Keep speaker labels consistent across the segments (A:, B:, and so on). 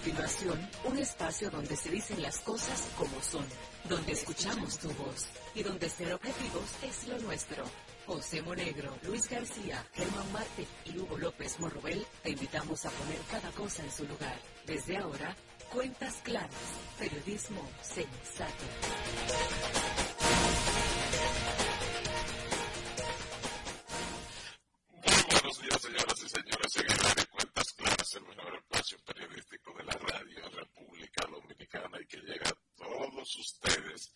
A: continuación, un espacio donde se dicen las cosas como son, donde escuchamos tu voz y donde ser objetivos es lo nuestro. José Monegro, Luis García, Germán Marte y Hugo López Morrobel te invitamos a poner cada cosa en su lugar. Desde ahora, cuentas claras, periodismo sensato.
B: Buenos días, señoras y señores. En de cuentas claras, el todos ustedes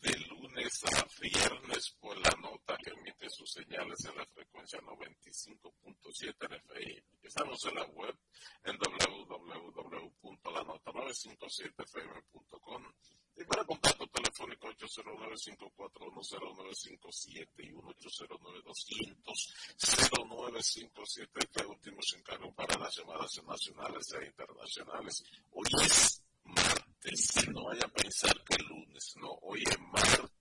B: de lunes a viernes por la nota que emite sus señales en la frecuencia 95.7 FI. Estamos en la web en www.lanota957fm.com y para contacto telefónico 809-541-0957 y 1-809-200-0957. Este último se encargo para las llamadas nacionales e internacionales. Hoy es no vaya a pensar que el lunes, no, hoy es martes.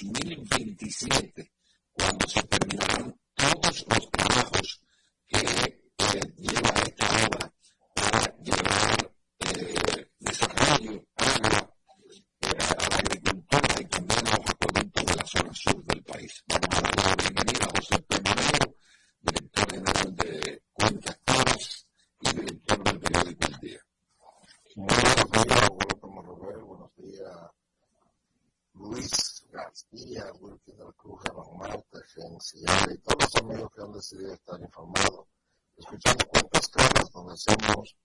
B: 2027 cuando se terminarán todos los trabajos que eh, lleva esta obra para llevar eh, desarrollo, agua eh, a la agricultura y también a los acueductos de la zona sur del país. Vamos a darle la bienvenida a José Pedro, director general de Cuentas Claras y director del periódico El Día.
C: Buenos días, como Robert, buenos días, Luis García, Wilkie del Cruz, Germán Marte, y todos los amigos que han decidido estar informados, escuchando cuentas claras donde hacemos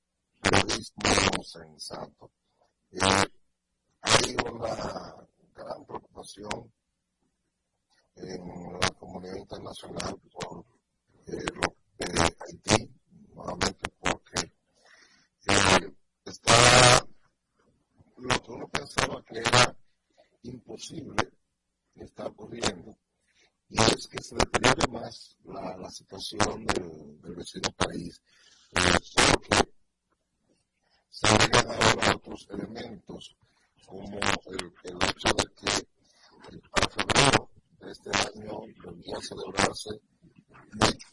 C: periodismo sensato. Eh, hay una gran preocupación en la comunidad internacional por eh, lo de Haití, nuevamente porque eh, está lo que uno pensaba que era imposible está ocurriendo y es que se deteriore más la, la situación del, del, vecino país. Eh, solo que se agregan ahora otros elementos como el, el hecho de que para febrero de este año debería celebrarse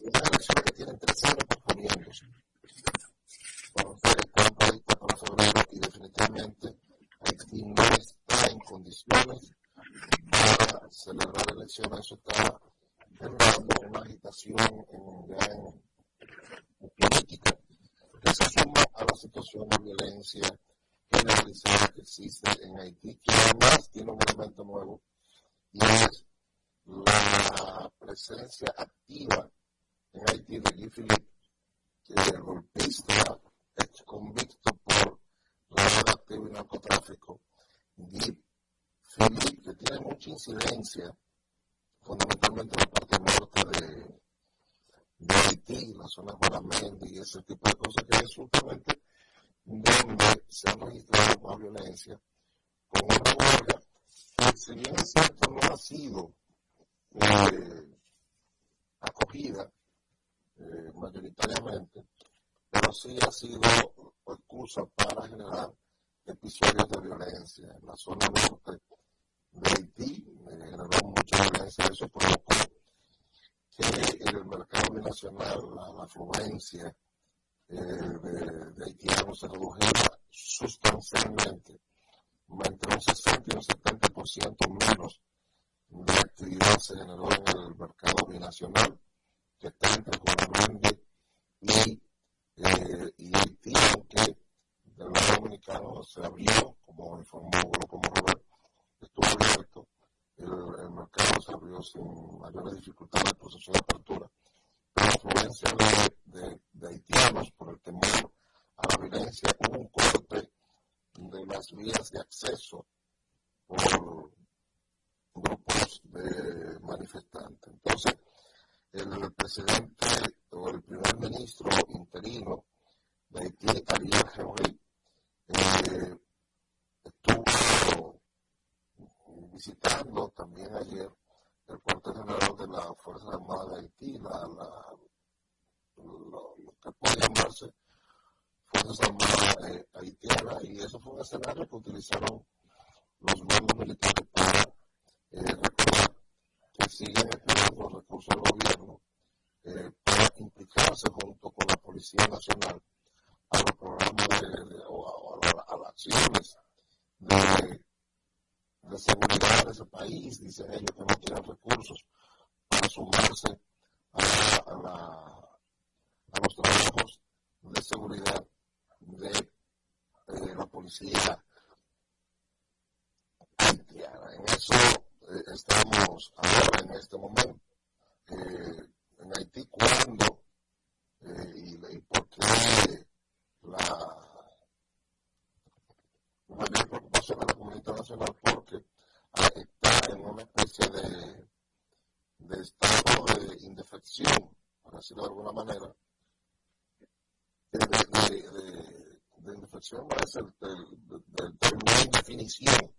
C: una elección que tiene tres años posponiéndose. Bueno, para febrero y definitivamente Haití no está en condiciones para celebrar elecciones. Eso está generando una agitación en, en política que se suma a la situación de violencia en Haití, que además tiene un elemento nuevo y es la presencia activa en Haití de Guy Philippe, que es el golpista ex convicto por lavado activo y narcotráfico, Guy Philippe, que tiene mucha incidencia, fundamentalmente en la parte norte de, de Haití, la zona de Guaramendi y ese tipo de cosas, que es justamente donde se ha registrado más violencia, con una huelga que, si bien es cierto, no ha sido eh, acogida eh, mayoritariamente, pero sí ha sido excusa para generar episodios de violencia. En la zona norte de Haití eh, generó mucha violencia, eso provocó que el mercado binacional, la, la eh, de, de, haitianos se redujera sustancialmente, entre un 60 y un 70% menos de actividad se generó en el mercado binacional, que está entre Colombia y, eh, y Haití, aunque del lado dominicano se abrió, como informó como Robert, estuvo abierto, el, el, mercado se abrió sin mayores dificultades el proceso de apertura. La influencia de, haitianos por el temor a la violencia hubo un corte de las vías de acceso por grupos de manifestantes. Entonces, el presidente o el primer ministro interino de Haití, Ariel Henry, eh, estuvo visitando también ayer el cuartel general de la Fuerza Armada de Haití, la, lo, que puede llamarse Fuerzas Armadas eh, y eso fue un escenario que utilizaron los mandos militares para eh, recordar que siguen esperando los recursos del gobierno eh, para implicarse junto con la Policía Nacional a los programas de, o a, a, a, las acciones de, de, seguridad de ese país. Dicen ellos que no tienen recursos para sumarse a, a, la, a los trabajos de seguridad de eh. En eso eh, estamos ahora en este momento. Eh, en Haití, ¿cuándo y, y por la mayor preocupación de la comunidad internacional porque está en una especie de, de estado de indefección, por decirlo de alguna manera, Conversión el, el, el, término
D: de definición.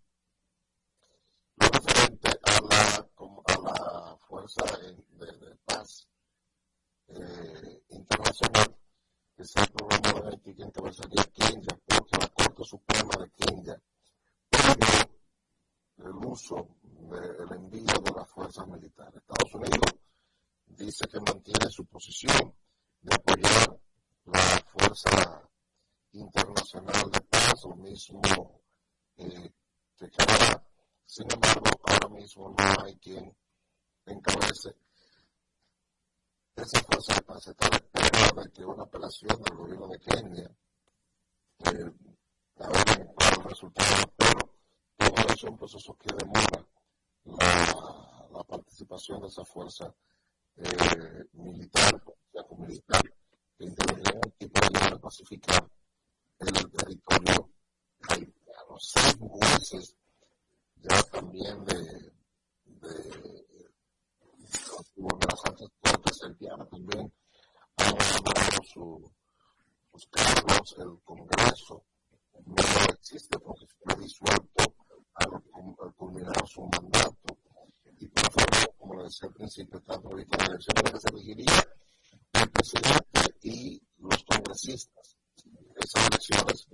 D: de su eh, recabada. Sin embargo, ahora mismo no hay quien encabece esa fuerza de paz. Está la espera de que una apelación del gobierno de Kenia, eh, a ver cuál pero todo eso es un proceso que demora la, participación de esa fuerza eh, militar, o sea, militar, que interviene en un tipo de guerra pacificada su, pues, sus cargos el Congreso. No existe porque fue disuelto al, culminar su mandato. Y por favor, como le decía al principio, tanto ahorita la elección que se elegiría el presidente y los congresistas. Esas elecciones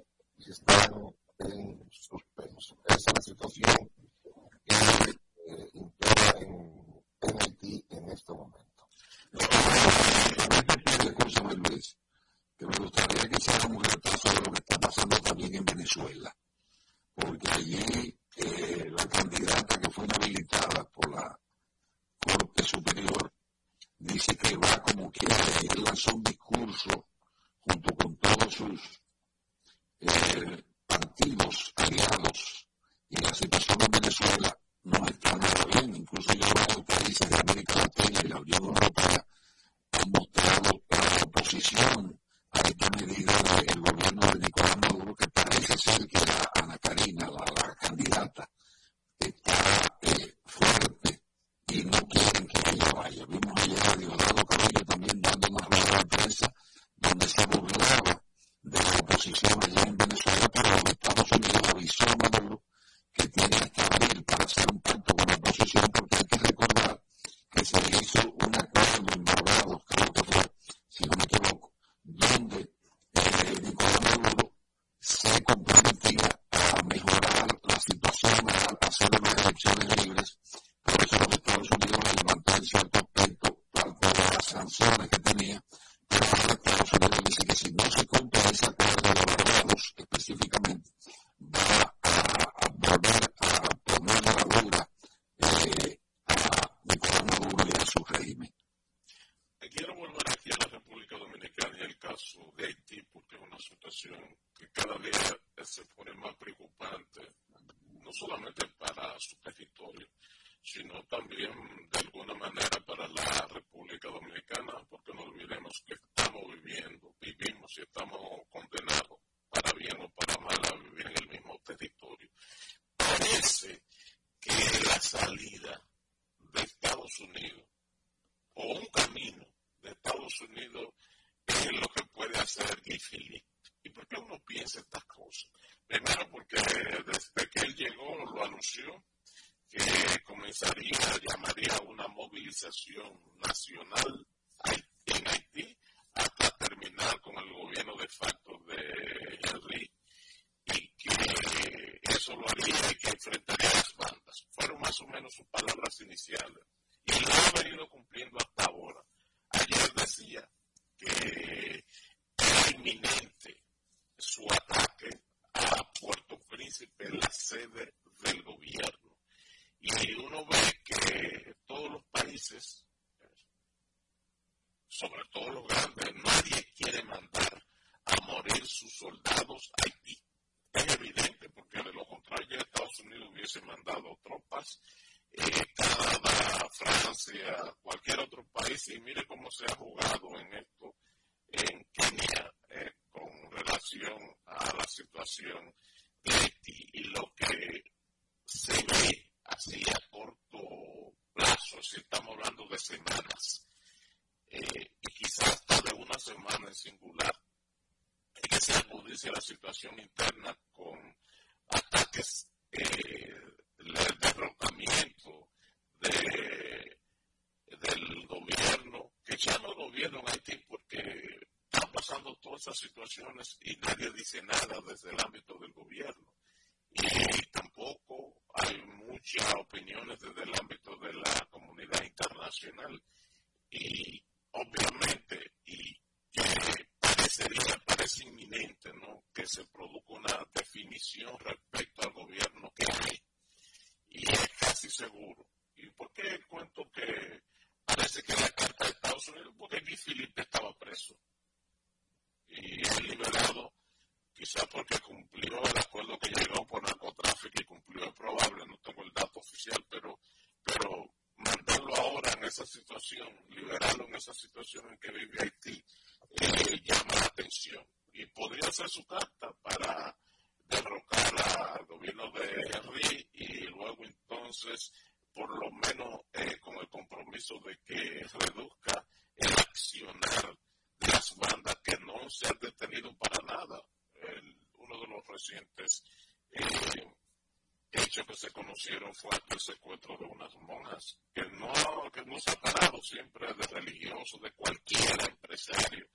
D: decía, la situación
E: interna con ataques, eh, el derrocamiento del gobierno, que ya no
F: gobierno en Haití porque están pasando todas
D: esas situaciones y nadie dice nada desde el ámbito del gobierno. Y tampoco hay muchas opiniones desde el ámbito de la comunidad internacional. Y obviamente, y que parecería parece inminente, ¿no? Que se produzca una definición respecto al gobierno que hay. Y es casi seguro. ¿Y por qué cuento que parece que la carta de Estados Unidos, porque Guy Filipe estaba preso? Y es liberado, quizá porque cumplió el acuerdo que llegó por narcotráfico y cumplió el probable, no tengo el dato oficial, pero, pero mandarlo ahora en esa situación, liberarlo en esa situación en que vive Haití, eh, llama la atención. Y podría ser su carta para derrocar al gobierno de Henry y luego entonces, por lo menos eh, con el compromiso de que reduzca el accionar de las bandas que no se han detenido para nada. uno de los recientes eh, hechos que se conocieron fue el secuestro de unas monjas, que no, que no se ha parado siempre de religiosos, de cualquier empresario.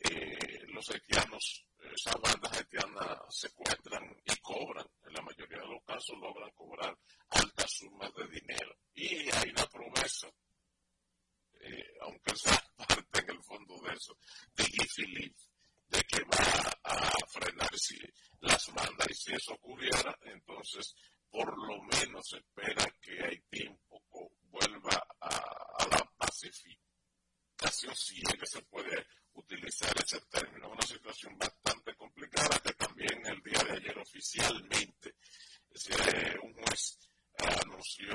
D: Eh, los haitianos, esas bandas haitianas secuestran y cobran, en la mayoría de los casos logran cobrar altas sumas de dinero. Y hay una promesa, eh, aunque sea parte en el fondo de eso, de Philippe, de que va a frenar si las bandas y si eso ocurriera, entonces por lo menos espera que Haití un poco vuelva a, la pacificación, si es que se puede utilizar ese término. Una situación bastante complicada que también el día de ayer oficialmente un juez anunció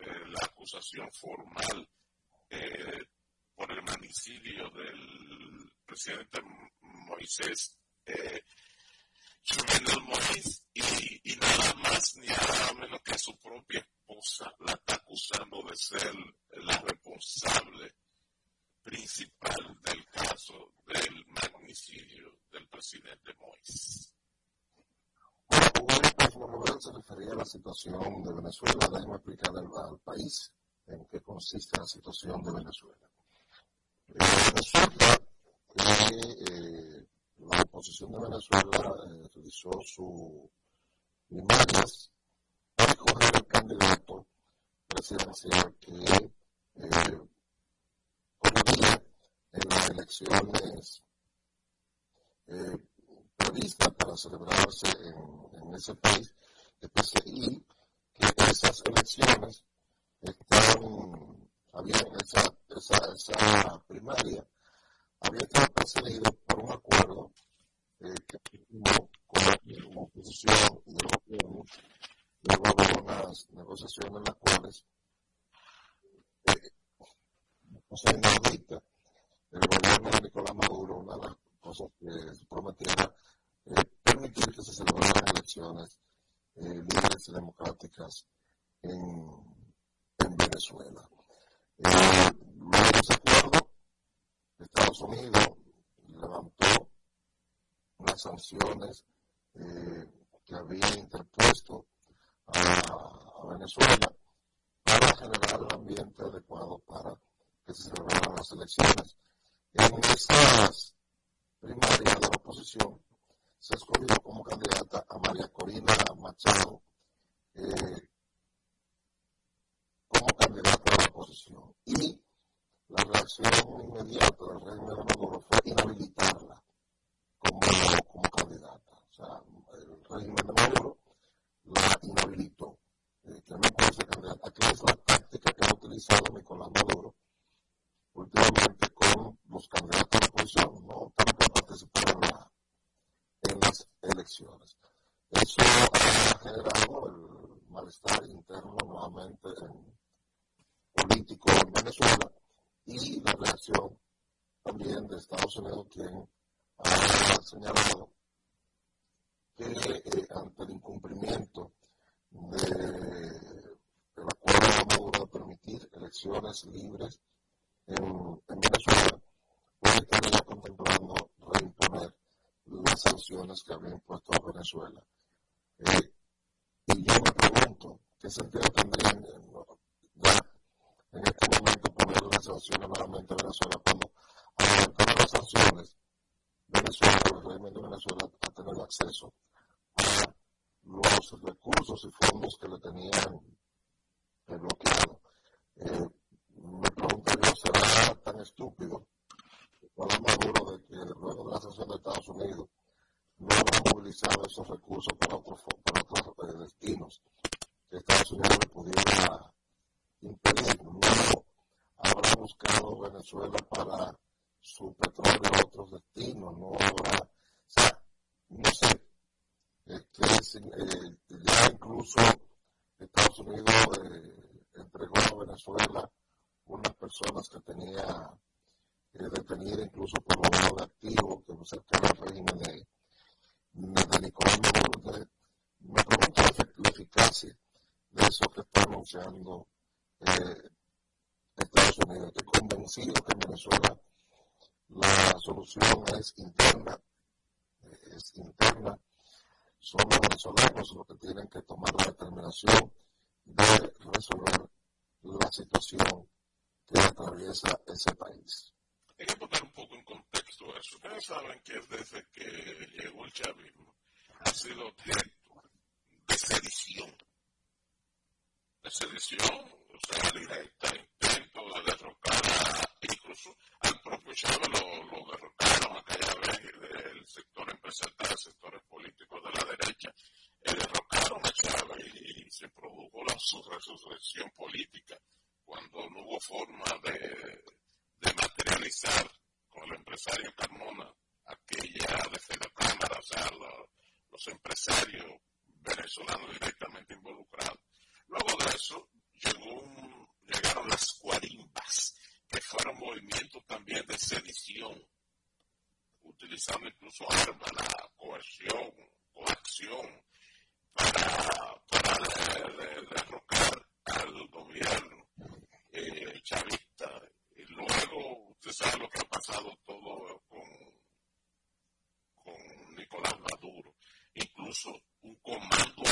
D: eh, la acusación formal eh, por el manicidio del presidente Moisés eh, Moisés y, nada más ni nada menos que su propia esposa la está acusando de ser la responsable principal del caso del magnicidio del presidente Moisés.
C: Bueno, se refería a la situación de Venezuela. Déjeme explicar al, país en qué consiste la situación de Venezuela. Resulta que eh, la oposición de Venezuela eh, realizó sus primarias para escoger el candidato presidencial que eh, en las elecciones eh, previstas para celebrarse en, ese país, y que esas elecciones están, habían esa, esa, esa primaria. Había estado precedido por un acuerdo eh, que firmó con la oposición y el gobierno, luego de unas negociaciones en las cuales, eh, cosa inaudita, el gobierno de Nicolás Maduro, una de las cosas que se prometía era eh, permitir que se celebraran elecciones eh, libres y democráticas en, en Venezuela. Eh, luego de ese acuerdo, Estados Unidos levantó unas sanciones eh, que había interpuesto a, Venezuela para generar el ambiente adecuado para que se celebraran las elecciones. En esas primarias de la oposición se escogió como candidata a María Corina Machado eh, como candidata a la oposición. Y la reacción inmediata del régimen de Maduro fue inhabilitarla como, como candidata. O sea, el régimen de Maduro la inhabilitó, eh, que no puede ser candidata, que es la táctica que ha utilizado Nicolás Maduro últimamente con los candidatos de la oposición, no tanto para participar en, la, en las elecciones. Eso ha generado el malestar interno nuevamente en político en Venezuela y la reacción también de Estados Unidos, quien ha señalado que eh, ante el incumplimiento del acuerdo de Maduro de permitir elecciones libres en, Venezuela, pues estaría contemplando reimponer las sanciones que había impuesto a Venezuela. Eh, y yo me pregunto, ¿qué sentido tendría en este momento poner las sanciones nuevamente a Venezuela cuando adelantaron las sanciones, régimen de Venezuela a tener acceso a los recursos y fondos que le tenían bloqueado. Eh, me pregunto yo, ¿será tan estúpido para Maduro de que luego de la sesión de Estados Unidos no habrá movilizado esos recursos para otros, para otros eh, destinos que Estados Unidos le pudiera impedir? No habrá buscado Venezuela para su petróleo a otros destinos, no habrá, o sea, no sé, este, eh, ya incluso Estados Unidos eh, entregó a Venezuela personas que tenía eh, detenidas incluso por lo de activo que cerca del régimen de, de Nicolás. Me pregunto la, eficacia de eso que está anunciando Estados Unidos. Estoy convencido que en Venezuela la solución es interna, es interna. Son los venezolanos los que tienen que tomar la determinación de resolver la situación que atraviesa ese país.
D: Hay que poner un poco en contexto eso. Ustedes saben que desde que llegó el chavismo ha sido objeto de sedición. De sedición, o sea, directa, intento de derrocar incluso al propio Chávez lo, lo derrocaron aquella vez del sector empresarial, sectores políticos de la derecha, eh, derrocaron a Chávez y, se produjo la, su resurrección política cuando no hubo forma de, materializar con el empresario Carmona aquella de la Cámara, o sea, los empresarios venezolanos directamente involucrados. Luego de eso llegó llegaron las cuarimbas, que fueron movimientos también de sedición, utilizando incluso armas, la coerción, coacción, para, para derrocar al gobierno eh, chavista. Y luego, usted sabe lo que ha pasado todo con, con Nicolás Maduro. Incluso un comando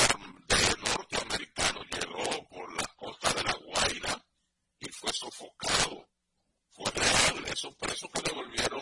D: de norteamericano llegó por la costa de la Guaira y fue sofocado. Fue real. Esos presos que devolvieron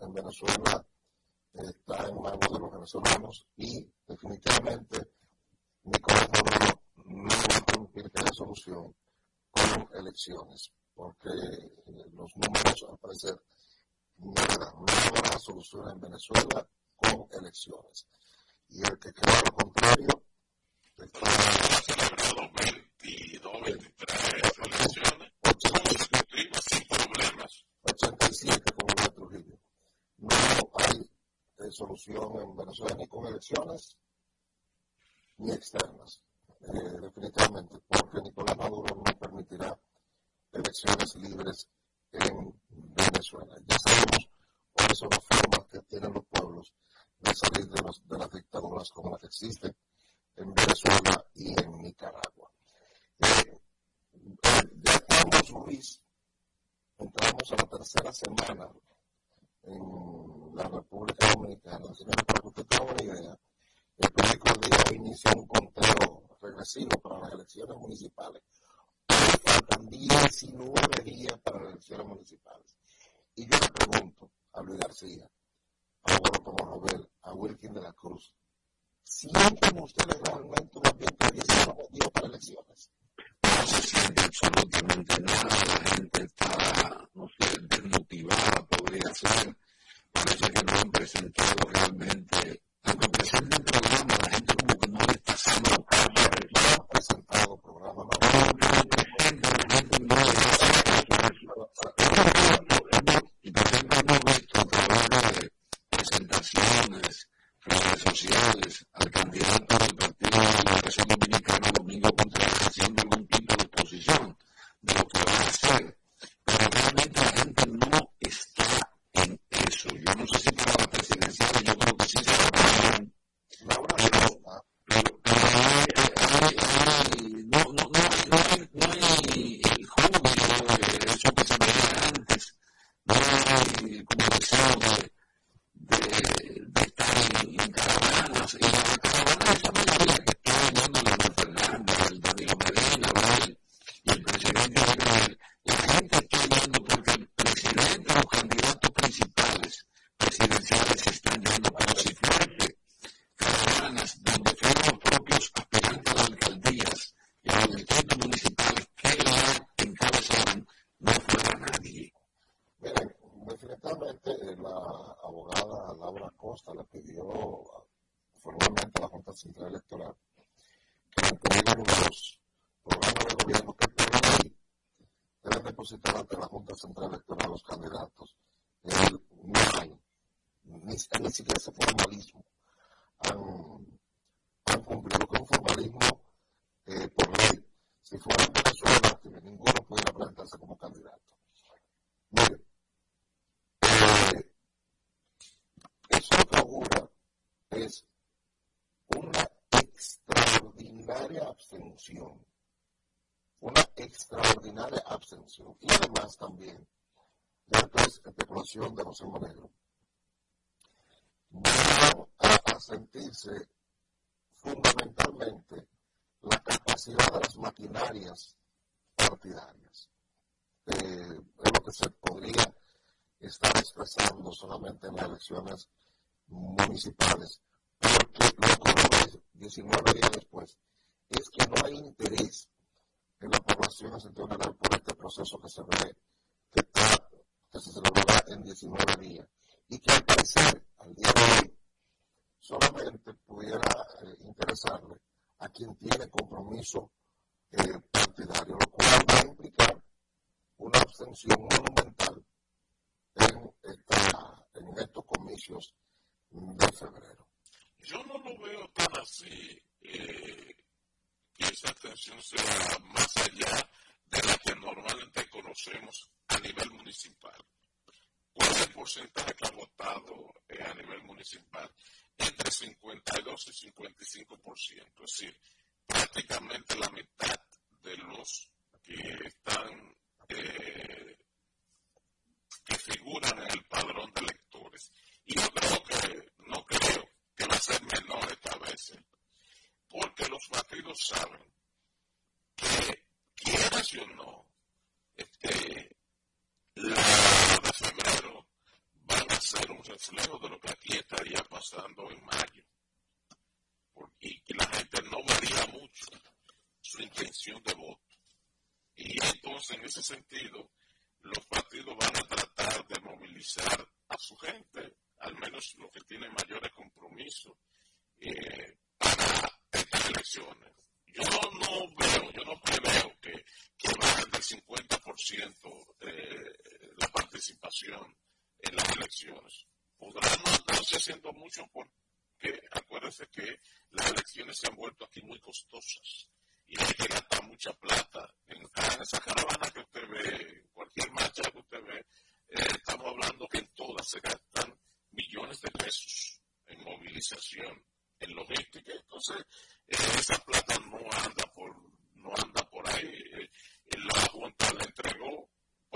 D: en Venezuela está en
C: manos de los venezolanos y definitivamente Nicolás Maduro no va a permitir que solución con elecciones, porque eh, los números al parecer no habrá solución en Venezuela con elecciones. Y el que crea lo contrario
D: está celebrado 22, 23 elecciones sin problemas.
C: 87 como de Trujillo. No hay eh, ni con elecciones ni externas, eh, definitivamente, porque Nicolás Maduro no permitirá elecciones libres en Venezuela. Ya sabemos cuáles son las formas que tienen los pueblos de salir de, de las dictaduras como las que existen en Venezuela y en Nicaragua. Eh, ya estamos, Luis, entramos a la tercera semana en la República Dominicana. Señores, para que usted tenga una idea, el periódico Un conteo regresivo para las elecciones municipales. Hoy faltan 19 días para las elecciones municipales. Y yo le pregunto a Luis García, a Hugo Robert, a Wilkin de la Cruz, ¿sienten ustedes realmente un ambiente de 19 días para elecciones?
B: No se siente absolutamente nada, la gente está, no sé, desmotivada podría ser, parece que no han presentado realmente, aunque presenten programa, la gente como que no le está haciendo caso,
C: no han presentado programa, no,
B: le hace caso y ejemplo hemos visto a través de presentaciones, redes sociales, al candidato del Partido de la Liberación Dominicana, Domingo Contreras, haciendo algún tipo de exposición de lo que va a hacer. Pero realmente la gente no está en eso. Yo no sé si para la presidencial, yo creo que sí se va a pero, pero, pero hay, hay, hay, no, no, no, no hay, no hay el júbilo de eso que se veía antes, no hay como deseo de, de, de estar en, en caravanas, y la caravana esa mayoría que está yendo Leonel Fernández, el Danilo Medina, ¿verdad? y el presidente Abinader, la gente está yendo porque el presidente, los candidatos principales presidenciales se están yendo, pero si fuerte caravanas donde fueron los propios aspirantes a las alcaldías y a los distritos municipales que la encabezaron, no fuera nadie.
C: Miren, definitivamente la abogada Laura Costa le pidió formalmente a la Junta Central Electoral que entreguen los programas de gobierno que por ley deben depositar ante la Junta Central Electoral los candidatos. Eh, no hay, ni, ni siquiera ese formalismo han, cumplido con un formalismo eh, por ley. Si fuera en Venezuela, que ninguno pudiera presentarse como candidato. Mire, eh, eso que es una extraordinaria abstención. Una extraordinaria abstención. Y además también, ya es especulación de José Monegro, van a, a sentirse fundamentalmente la capacidad de las maquinarias partidarias. Eh, es lo que se podría estar expresando solamente en las elecciones municipales. Porque lo que ve 19 días después es que no hay interés en la población en general por este proceso que se ve que, está, que se celebrará en 19 días y que al parecer al día de hoy solamente pudiera eh, interesarle a quien tiene compromiso eh, partidario, lo cual va a implicar una abstención monumental en, esta, en estos comicios de febrero.
D: Yo no lo veo tan así, eh, que esa abstención sea más allá de la que normalmente conocemos a nivel municipal. ¿Cuál es el porcentaje que ha votado a nivel municipal? Entre 52 y 55%, es decir, prácticamente la mitad de los que están, eh, que figuran en el padrón de electores. Y yo creo que, no creo que va a ser menor esta vez. porque los partidos saben que, quieras o no, este, la de febrero van a ser un reflejo de lo que aquí pasando en mayo. Y que la gente no varía mucho su intención de voto. Y entonces, en ese sentido, los partidos van a tratar de movilizar a su gente, al menos los que tienen mayores compromisos, eh, para estas elecciones. Yo no veo, yo no preveo que, que bajen del 50% de la participación en las elecciones. Podrán no estarse haciendo mucho porque acuérdense que las elecciones se han vuelto aquí muy costosas y hay que gastar mucha plata. En, esa caravana que usted ve, cualquier marcha que usted ve, eh, estamos hablando que en todas se gastan millones de pesos en movilización, en logística. Entonces, eh, esa plata no anda por, no anda por ahí. Eh, la Junta le entregó,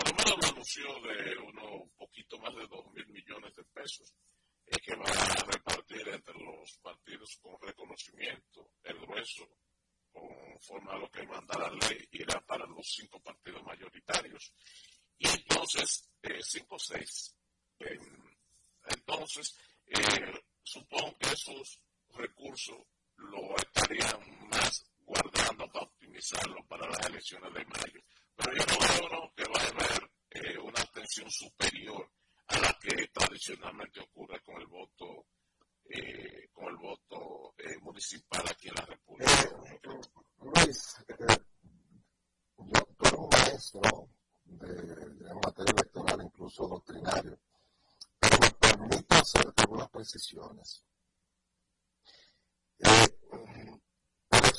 D: menos lo anunció de unos poquito más de dos mil millones de pesos que va a repartir entre los partidos con reconocimiento, el grueso conforme a lo que manda la ley, irá para los cinco partidos mayoritarios. Y entonces, eh, cinco o seis. entonces, eh, supongo que esos recursos lo estarían más guardando para optimizarlo para las elecciones de mayo. Pero yo no veo que va a haber eh, una atención superior a la que tradicionalmente ocurre con el voto eh, con el voto eh, municipal aquí en la República.
C: Luis, yo soy un maestro de, de, materia electoral, incluso doctrinario, pero me permito hacer algunas precisiones.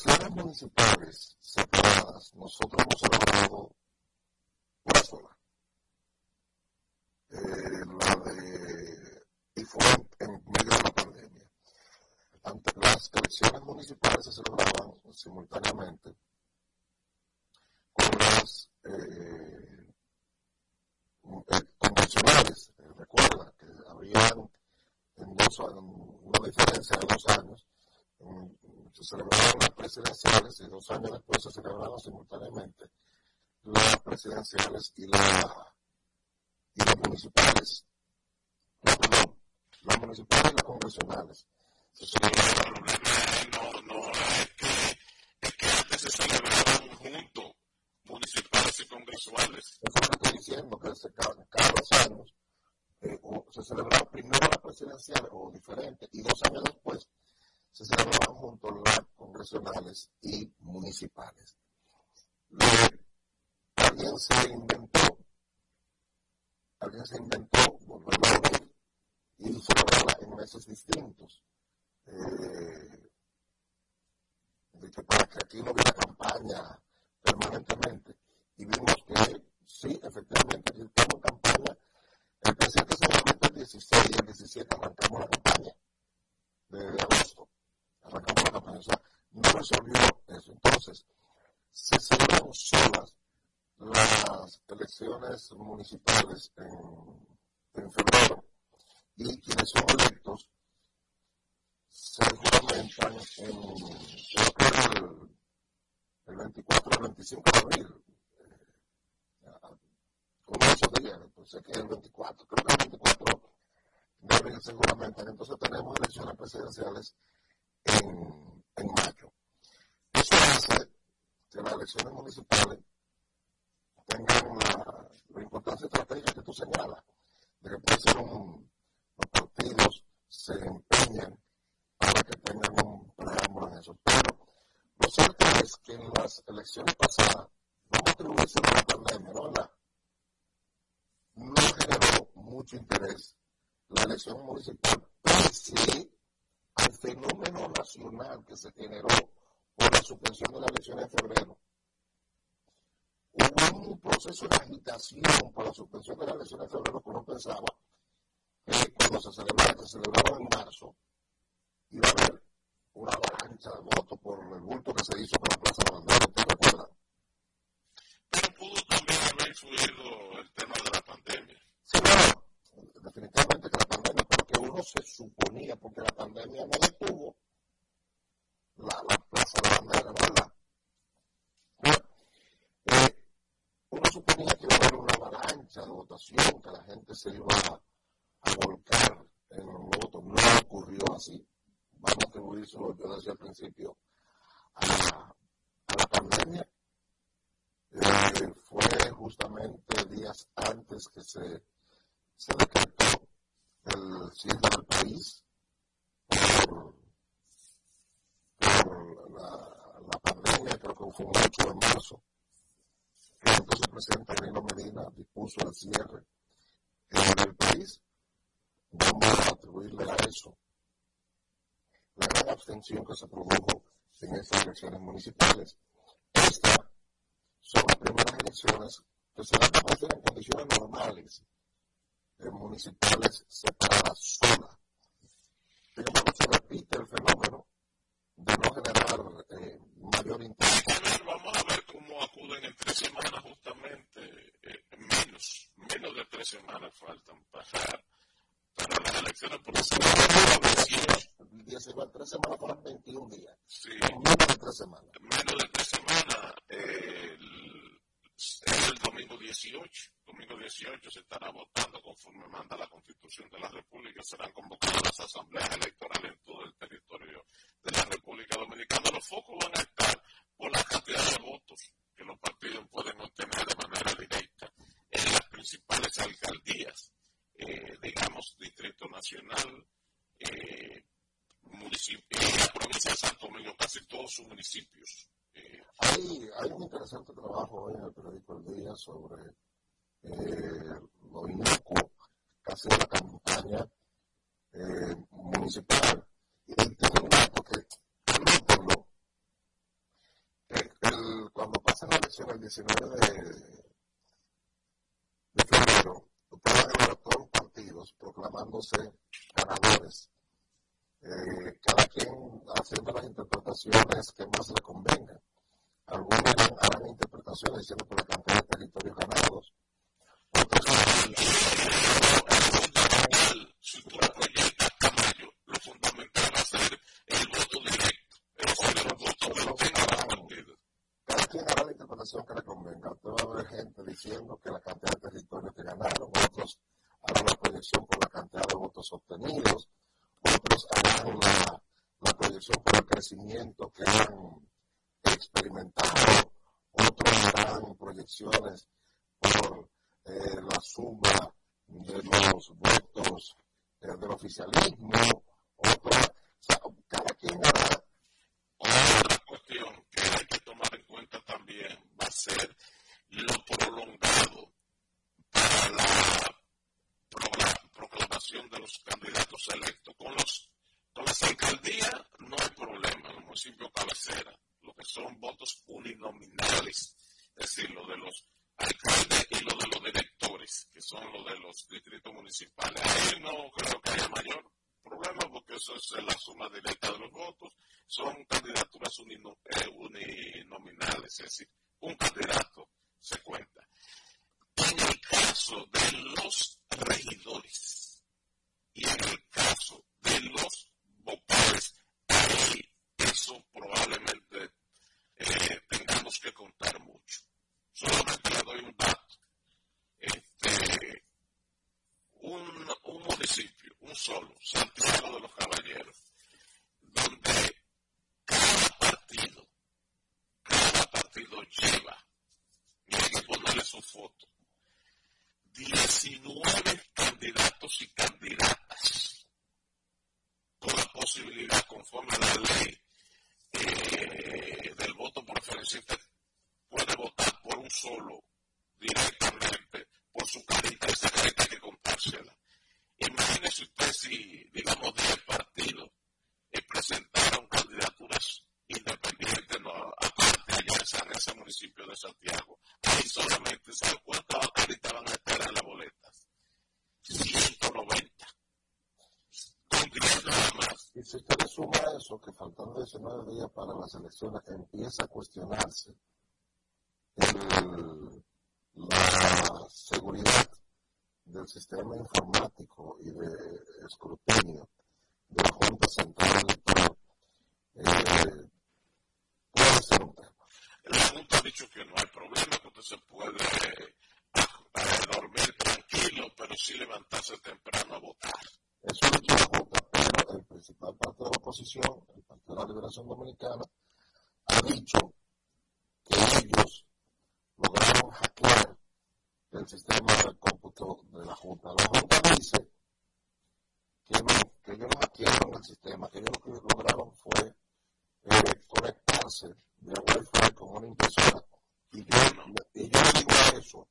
C: Elecciones municipales separadas, nosotros hemos elaborado una sola. Eh, la de, y fue en medio de la ante las elecciones municipales se celebraban simultáneamente con las eh, eh convencionales. Recuerda que habían en dos, una diferencia de dos años. Se celebraban las presidenciales y dos años después se celebraban simultáneamente las presidenciales y, la, y las municipales. No, perdón, las municipales y las congresionales
D: el problema no, no es que, es que antes se celebraban juntos municipales y congresuales.
C: Eso es lo estoy diciendo, que se, cada, cada dos años eh, se celebraba primero las presidenciales o diferentes y dos años después se celebraban juntos las congresionales y municipales. Lo, alguien se inventó, alguien se inventó a unir y celebrarla en meses distintos eh, que para que aquí no hubiera campaña permanentemente. Y vimos que sí, efectivamente, aquí estamos en campaña. El presidente reunió el 16 y el 17 arrancamos la campaña de agosto. Arrancamos la campaña. O sea, no resolvió eso. Entonces, se celebraron solas las elecciones municipales en, febrero y quienes son electos se juramentan en, el, el 24 el 25 de abril, con esos días, pues sé que el 24, creo que el 24 de abril se juramentan, entonces tenemos elecciones presidenciales en, mayo. Eso hace que las elecciones municipales tengan la, importancia estratégica que tú señalas, de que puede ser un, los partidos se empeñan para que tengan un preámbulo en eso. Pero lo cierto es que en las elecciones pasadas, no atribuirse a la pandemia, ¿no? Generó mucho interés la elección municipal, pese al fenómeno nacional que se generó por la suspensión de la elección en febrero. Hubo un proceso de agitación por la suspensión de la elección en febrero que uno pensaba que cuando se celebraba, se celebraba en marzo, iba a haber una avalancha de votos por el bulto que se hizo con la Plaza de Bandera, ¿usted recuerda?
D: Pero pudo también haber influido el tema de la pandemia.
C: Sí, bueno, definitivamente que la uno se suponía, porque la pandemia no detuvo la, la Plaza de la Bandera, ¿verdad? Eh, uno suponía que iba a haber una avalancha de votación, que la gente se iba a, volcar en los votos. No ocurrió así. Vamos a atribuírselo, yo decía al principio, a, la pandemia. Eh, fue justamente días antes que se, se decretó el cierre del país por, la, pandemia, creo que fue un 8 de marzo entonces el presidente Danilo Medina dispuso el cierre del país. Vamos a atribuirle a eso la gran abstención que se produjo en esas elecciones municipales. Estas son las primeras elecciones que se van a hacer en condiciones normales, municipales separadas solas. Digamos que se repite el fenómeno de no generar eh, mayor interés.
D: Vamos a ver cómo acuden en tres semanas justamente, eh, menos, menos de tres semanas faltan para, para las elecciones por eso.
C: Tres semanas para 21 días.
D: Sí.
C: Menos de tres semanas.
D: Menos de tres semanas. Eh, es el domingo 18. Domingo 18 se estará votando conforme manda la Constitución de la República. Serán convocadas las asambleas electorales en todo el territorio de la República Dominicana. Los focos van a estar por la cantidad de votos que los partidos pueden obtener de manera directa en las principales alcaldías, eh, digamos, Distrito Nacional, eh, municipio, la provincia de Santo Domingo, casi todos sus municipios.
C: Hay, hay un interesante trabajo hoy en el periódico El Día sobre eh, lo inocuo que ha sido la campaña eh, municipal. Y un dato que, que el, cuando pasa la elección el 19 de, febrero, ustedes van todos los partidos proclamándose ganadores eh, cada quien haciendo las interpretaciones que más le convengan. Algunos harán interpretaciones diciendo por la cantidad de territorios ganados. Otros
D: si tú va a que lo tenga la partida.
C: Cada quien hará la interpretación que le convenga. Usted va a ver gente diciendo que la cantidad de territorios que ganaron, otros harán la proyección por la cantidad de votos obtenidos otros la, la proyección por el crecimiento que han experimentado, otros harán proyecciones por eh, la suma de los votos eh, del oficialismo, otros, o sea, cada quien hará.
D: Otra cuestión que hay que tomar en cuenta también va a ser lo prolongado para la de los candidatos electos. Con, los, con las alcaldías no hay problema, en los municipios cabecera, lo que son votos uninominales, es decir, lo de los alcaldes y lo de los directores, que son los de los distritos municipales. Ahí no creo que haya mayor problema porque eso es la suma directa de los votos. Son candidaturas eh, uninominales, es decir, un candidato se cuenta. En el caso de los regidores y en el caso de los vocales, ahí eso probablemente eh, tengamos que contar mucho. Solamente le doy un dato. Este, un, un municipio, un solo, Santiago de los Caballeros, donde cada partido, cada partido lleva, y hay que ponerle su foto, 19 candidatos y candidatas con la posibilidad, conforme a la ley eh, del voto preferencial, puede votar por un solo directamente por su carita, esa carita hay que contársela. Imagínese usted si, digamos, 10 partidos eh, presentaron candidaturas independientes, en ese municipio de Santiago. Ahí solamente se cuántas caritas van a en las boletas. 190. Con 10 nada más.
C: Y si usted le suma eso, que faltando 19 días para las elecciones, empieza a cuestionarse la seguridad del sistema informático y de escrutinio de la Junta Central Electoral, eh, puede ser un.
D: La Junta ha dicho que no hay problema, que usted se puede eh, dormir tranquilo pero sí levantarse temprano a votar.
C: Eso es la Junta, pero el principal parte de la oposición, el Partido de la Liberación Dominicana, ha dicho que ellos lograron hackear el sistema de cómputo de la Junta. La Junta dice que, no, que ellos no hackearon el sistema, que ellos lo que lograron fue eh, conectarse de Wi-Fi con una impresora. Y yo, y yo digo eso,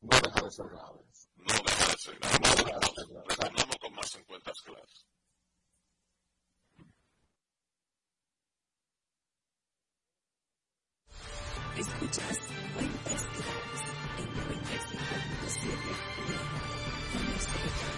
C: no deja de ser grave.
D: No deja de ser grave. No deja de ser grave. Retornamos con más en cuentas claras.
A: Escuchas Cuentas Claras en 95.7
G: y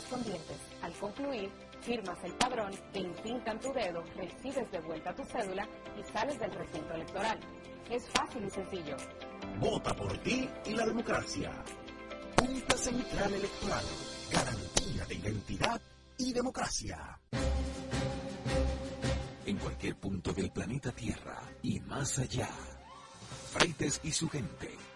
G: correspondientes. Al concluir, firmas el padrón, encintan tu dedo, recibes de vuelta tu cédula y sales del recinto electoral. Es fácil y sencillo.
H: Vota por ti y la democracia. Junta Central Electoral. Garantía de identidad y democracia. En cualquier punto del planeta Tierra y más allá. Freites y su gente.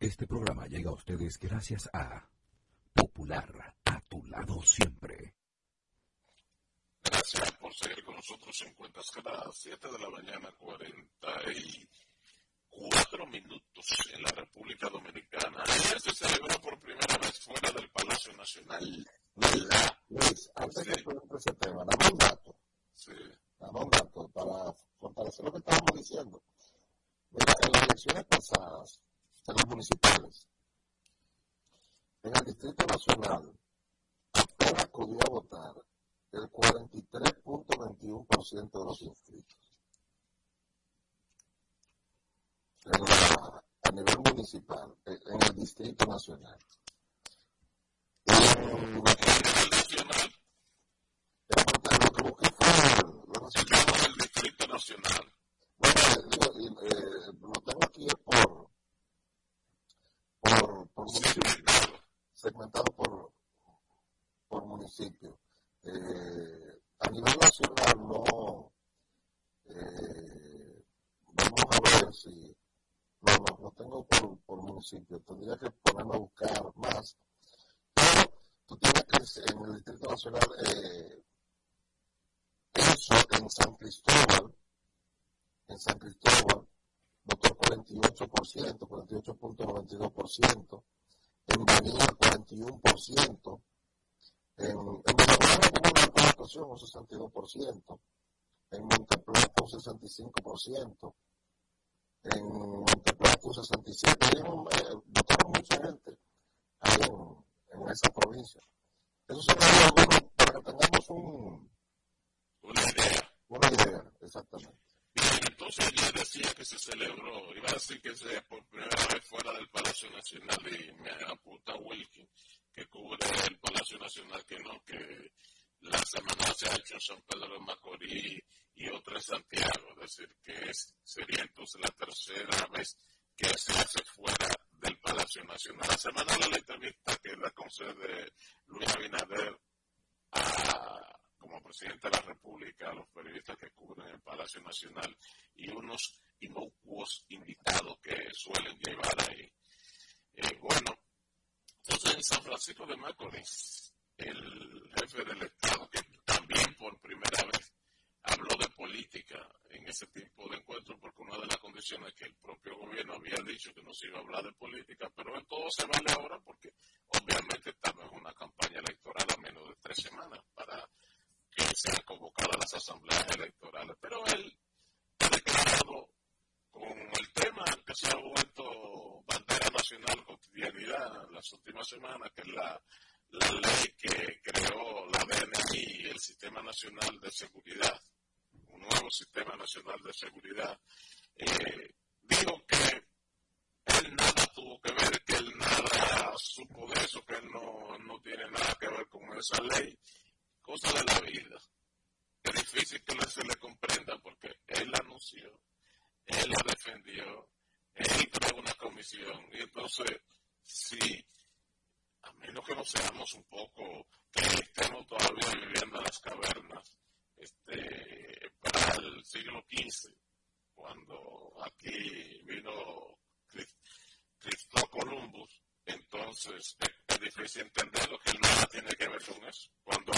H: Este programa llega a ustedes gracias a Popular, a tu lado siempre.
D: Gracias por seguir con nosotros en Cuentas las 7 de la mañana, 44 minutos en la República Dominicana. Ayer se celebró por primera vez fuera del Palacio Nacional.
C: Luis, antes de que ese tema, dame un dato. Sí. Dame un dato para fortalecer lo que estábamos diciendo. Mira, en las elecciones pasadas, en los municipales. En el Distrito Nacional, apenas podía votar el 43.21% de los inscritos. a nivel municipal, en el Distrito Nacional. En, lo que busqué fue
D: el Distrito Nacional.
C: Bueno, eh, lo tengo aquí por por, por municipio, segmentado por, por municipio. Eh, a nivel nacional no, eh, vamos a ver si, no, no, no tengo por, por municipio, tendría que ponerme a buscar más. Pero tú tienes que, en el Distrito Nacional, eh, eso en San Cristóbal, en San Cristóbal, votó 48%, 48.92%. en Bahía 41%, en, en como una actuación un 62%, en Monteplata un 65%, en Monteplata un 67%, eh, votaron mucha gente ahí en, en esa provincia. Eso sería algo para que tengamos un,
D: una idea.
C: Una idea, exactamente.
D: Entonces yo decía que se celebró, iba a decir que sea por primera vez fuera del Palacio Nacional y me apunta Wilkin, que cubre el Palacio Nacional, que no, que la semana se ha hecho en San Pedro de Macorís y otra en Santiago, es decir, que sería entonces la tercera vez que se hace fuera del Palacio Nacional. La semana de la entrevista que la concede Luis Abinader a presidente de la República, a los periodistas que cubren el Palacio Nacional y unos inocuos invitados que suelen llevar ahí. Eh, bueno, entonces en San Francisco de Macorís, el jefe del Estado, que también por primera vez habló de política en ese tipo de encuentro, porque una de las condiciones que el propio gobierno había dicho que no se iba a hablar de política, pero en todo se vale ahora porque obviamente estamos en una campaña electoral a menos de tres semanas para que sean convocadas las asambleas electorales. Pero él ha declarado con el tema que se ha vuelto bandera nacional cotidianidad las últimas semanas, que es la, la ley que creó la DNI y el Sistema Nacional de Seguridad, un nuevo Sistema Nacional de Seguridad, eh, dijo que él nada tuvo que ver, que él nada supo de eso, que él no, no tiene nada que ver con esa ley cosa de la vida. Es difícil que se le comprenda porque él anunció, él la defendió, él creó una comisión. Y entonces, si, a menos que no seamos un poco, que estemos todavía viviendo en las cavernas, este, para el siglo XV, cuando aquí vino Cristóbal Columbus, entonces es, difícil entender lo que nada tiene que ver con eso. Cuando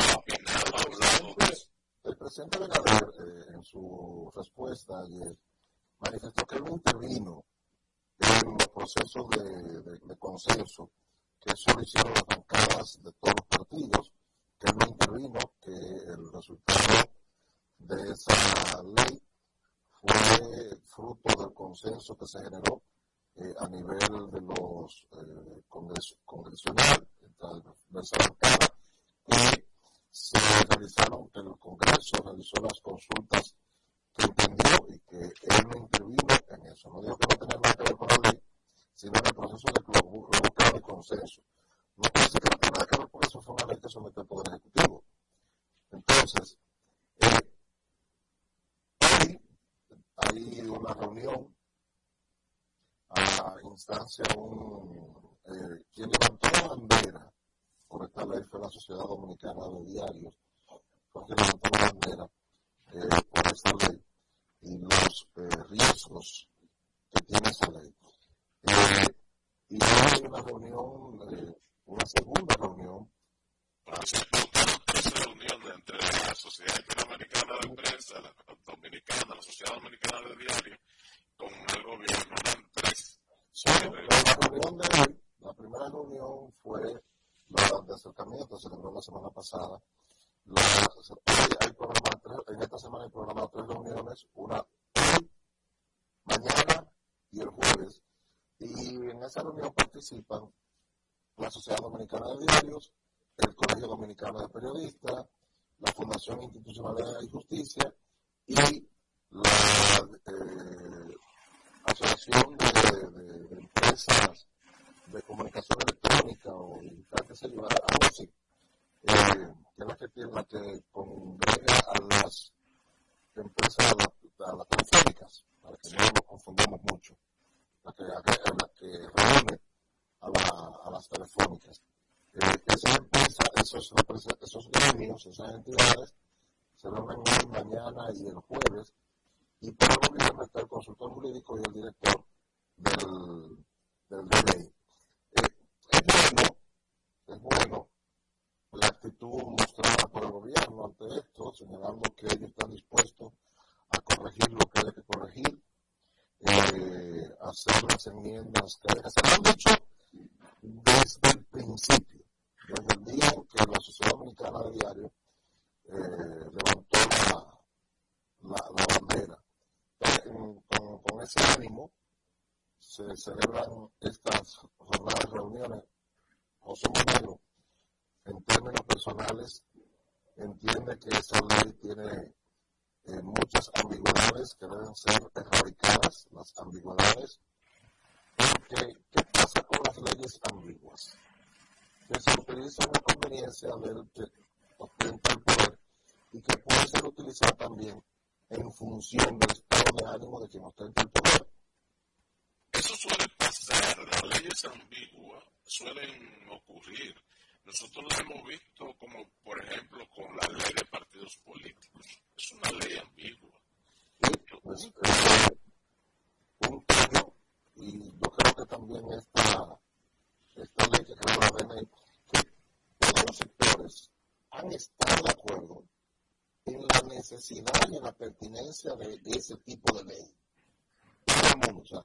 D: hablado de eso.
C: El presidente eh, en su respuesta ayer, manifestó que él no intervino en los procesos de, de, consenso que eso lo hicieron las bancadas de todos los partidos, que él no intervino, que el resultado de esa ley fue fruto del consenso que se generó eh, a nivel de los eh, congres, congresional, esa bancada, y se realizaron, que el Congreso realizó las consultas que entendió y que él no intervino en eso. No digo que no tenga nada que ver con la ley, sino en el proceso de búsqueda de consenso. No puede que no tenga nada que ver con eso, fue una ley que sometió al Poder Ejecutivo. Entonces, eh, hay, hay una reunión a instancia un eh, quien levantó la bandera por esta ley fue la Sociedad Dominicana de Diarios, quien levantó la bandera eh, por esta ley y los eh, riesgos que tiene esa ley. Eh, y hay una reunión, una segunda reunión.
D: Esa reunión entre la Sociedad Interamericana de Prensa, la Dominicana, la Sociedad Dominicana de Diarios, con el gobierno, eran tres.
C: la, reunión de la primera reunión fue de acercamiento, se celebró la semana pasada. La, hay programadas en esta semana hay programadas tres reuniones, una mañana y el jueves. Y en esa reunión participan la Sociedad Dominicana de Diarios, el Colegio Dominicano de Periodistas, la Fundación Institucional de Justicia y la eh, Asociación de, Empresas de Comunicación Electrónica o que se llama AOSI, eh, que es la que, la que congrega a las empresas, a, las telefónicas, para que no nos confundamos mucho, la que, la que reúne a, a las telefónicas. Eh, esas empresas, esos, esos gremios, esas entidades, se reúnen hoy, mañana y el jueves y por el gobierno está el consultor jurídico y el director del, del DNI. Eh, es bueno, es bueno la actitud mostrada por el gobierno ante esto, señalando que ellos están dispuestos a corregir lo que hay que corregir, eh, hacer las enmiendas que hay que hacer. Han dicho desde principio, desde el día en que la Sociedad Dominicana de Diario eh, levantó la, la, bandera. con, con, ese ánimo se celebran estas jornadas reuniones. José Monero, en términos personales, entiende que esa ley tiene eh, muchas ambigüedades que deben ser erradicadas, las ambigüedades. Porque, ¿qué pasa con las leyes ambiguas? Que se utiliza una conveniencia del que ostenta el poder y que puede ser utilizada también en función del estado de ánimo de quien ostenta el poder.
D: Las leyes ambiguas suelen ocurrir. Nosotros lo hemos visto como, por ejemplo, con la ley de partidos políticos. Es una ley ambigua.
C: Pues, eh, un caso, y yo creo que también esta, esta ley que DNI, que todos los sectores han estado de acuerdo en la necesidad y en la pertinencia de, ese tipo de ley. Todo el mundo, o sea,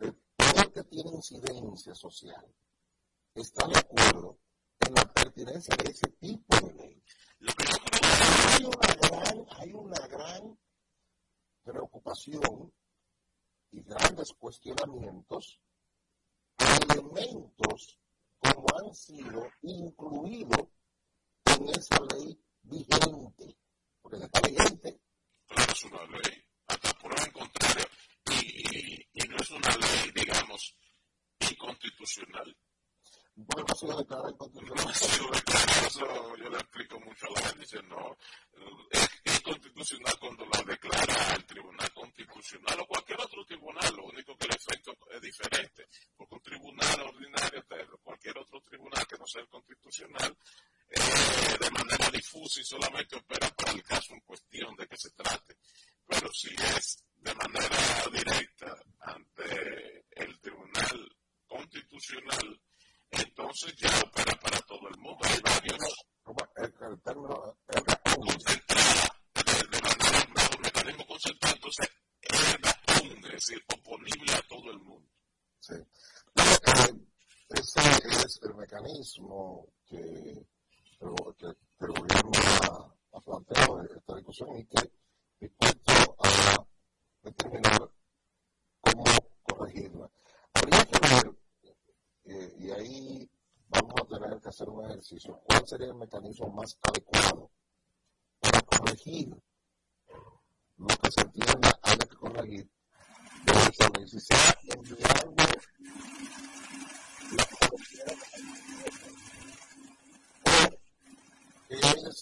C: el poder que tiene incidencia social está de acuerdo en la pertinencia de ese tipo de ley. Hay una gran, hay una gran preocupación y grandes cuestionamientos a elementos como han sido incluidos en esa ley vigente, porque está vigente.
D: Claro, es una ley, hasta por el contrario, y, y, no es una ley, digamos, inconstitucional.
C: Bueno, no ha sido declarada inconstitucional.
D: No ha eso yo le explico mucho a la gente, dice, no, es inconstitucional cuando la declara el Tribunal Constitucional o cualquier otro tribunal, lo único que el efecto es diferente, porque un tribunal ordinario, cualquier otro tribunal que no sea el constitucional, eh, de manera difusa y solamente opera para el caso en cuestión de que se trate. Pero si es de manera directa ante el Tribunal Constitucional, entonces ya opera para todo el mundo. Hay varios.
C: El, término,
D: concentrada, de, manera, un mecanismo concentrado, entonces es decir, oponible a todo el mundo.
C: Sí. Ese es el mecanismo que pero que, el gobierno ha, planteado esta discusión y que dispuesto a determinar cómo corregirla. Que eh, y ahí vamos a tener que hacer un ejercicio, cuál sería el mecanismo más adecuado para corregir lo que se entienda haya que corregir. De si se enviando la ellos,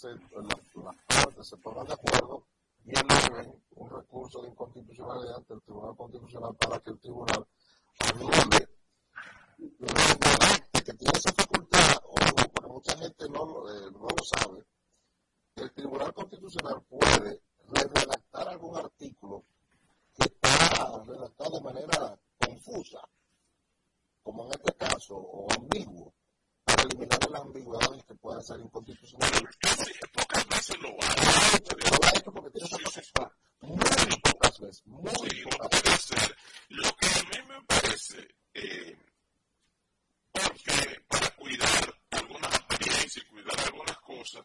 C: las partes se pongan de acuerdo y eleven un recurso de inconstitucionalidad ante el Tribunal Constitucional para que el Tribunal anule que tiene esa facultad, o porque mucha gente no, eh, no lo sabe, el Tribunal Constitucional puede redactar algún artículo que está redactado de manera confusa, como en este caso, o ambiguo para eliminar las ambigüedades que puedan ser inconstitucionales.
D: Pocas veces lo.
C: Lo ha hecho porque tiene esa potestad. Muy pocas veces. Muy
D: pocas veces. Lo que a mí me parece, eh, porque para cuidar algunas apariencias y cuidar algunas cosas,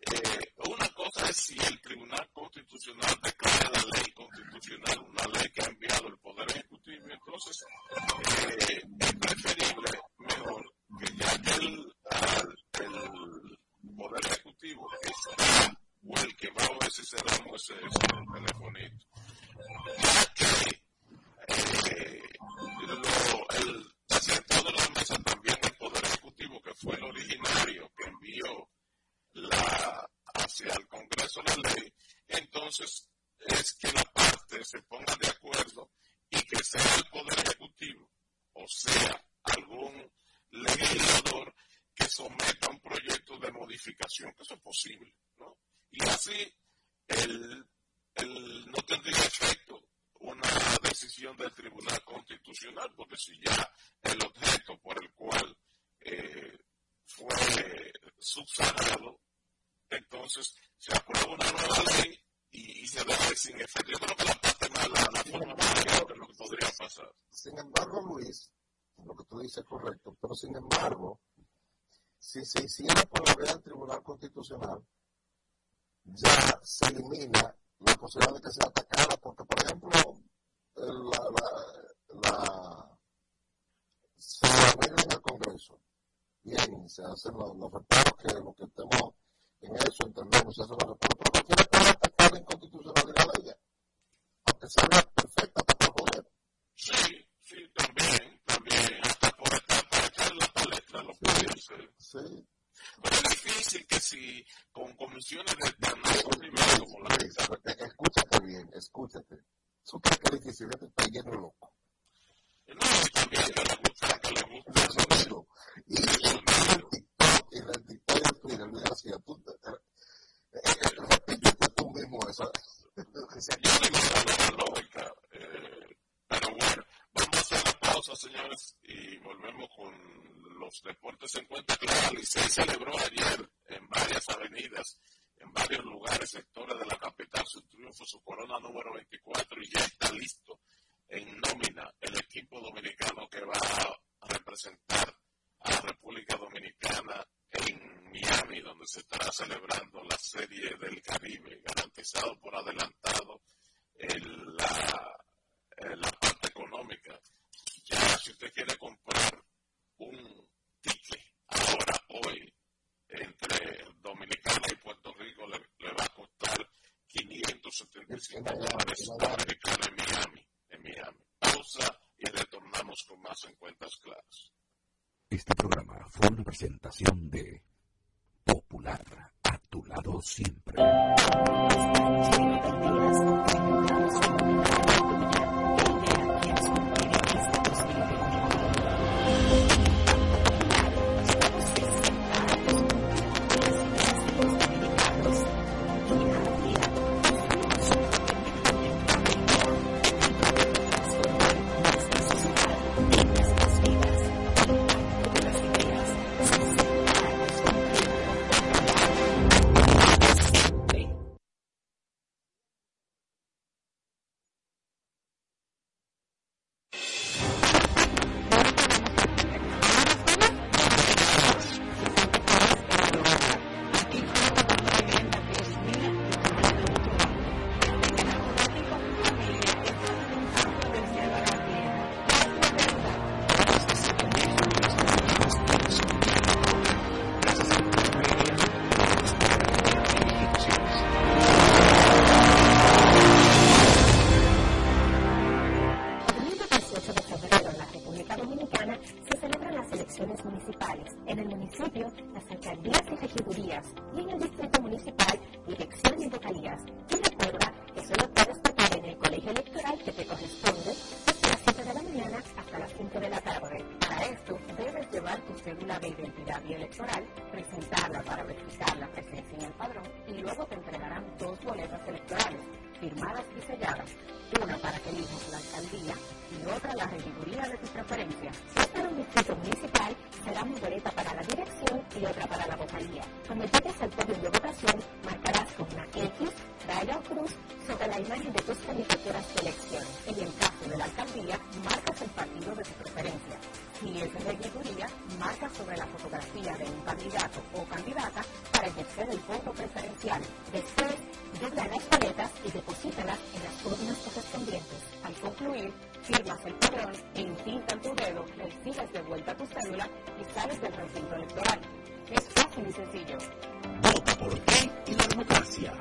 D: eh, una cosa es si el Tribunal Constitucional declara la ley constitucional, una ley que ha enviado el Poder Ejecutivo, entonces eh, es preferible, mejor, que ya que el, el Poder Ejecutivo está, o el que va a obedecer ese, ese telefonito, ya que eh, lo, el, se de la mesa también el Poder Ejecutivo, que fue el originario que envió la, hacia el Congreso la ley, entonces es que la parte se ponga de acuerdo y que sea el Poder Ejecutivo, o sea, algún legislador que someta un proyecto de modificación, que eso es posible, ¿no? Y así el, el, no tendría efecto una decisión del Tribunal Constitucional, porque si ya el objeto por el cual eh, fue subsanado, entonces se aprueba una nueva ley y, se deja sin efecto. Yo creo que la parte mala, la forma más que lo que podría pasar.
C: Sin embargo, Luis, lo que tú dices es correcto, pero sin embargo, si se hiciera por la vía del Tribunal Constitucional, ya se elimina la posibilidad de que sea atacada, porque, por ejemplo, la, la, la, se arregla en el Congreso. Bien, se hacen los, los que lo que estemos en eso, entendemos, se hacen los pero cualquiera puede atacar la inconstitucionalidad de ella, aunque sea perfecta para poder.
G: Sí, sí, también, también, hasta por, para echar la palestra lo puede hacer.
C: Sí.
G: Pero es difícil que si con comisiones de alto nivel como la
C: que Escúchate bien, escúchate. ¿Tú crees que el difícil está lleno loco?
G: No, y también que le gusta, que le gusta el sonido.
C: Y el TikTok, y el TikTok y el Twitter, mira, si tú repítete tú mismo eso.
G: Yo digo la lógica, eh, pero bueno, vamos a hacer la pausa, señores, y volvemos con los deportes en cuenta. Claro, Licey celebró ayer en varias avenidas en varios lugares, sectores de la capital, su triunfo, su corona número 24 y ya está listo en nómina el equipo dominicano que va a representar a la República Dominicana en Miami, donde se estará celebrando la Serie del Caribe, garantizado por adelantado en la, en la parte económica. Ya si usted quiere comprar un presentación de Popular, a tu lado siempre. firmas el padrón, encintan tu dedo, recibes de vuelta
H: tu cédula y sales del recinto electoral. Es fácil y sencillo.
B: Vota por ti y la democracia.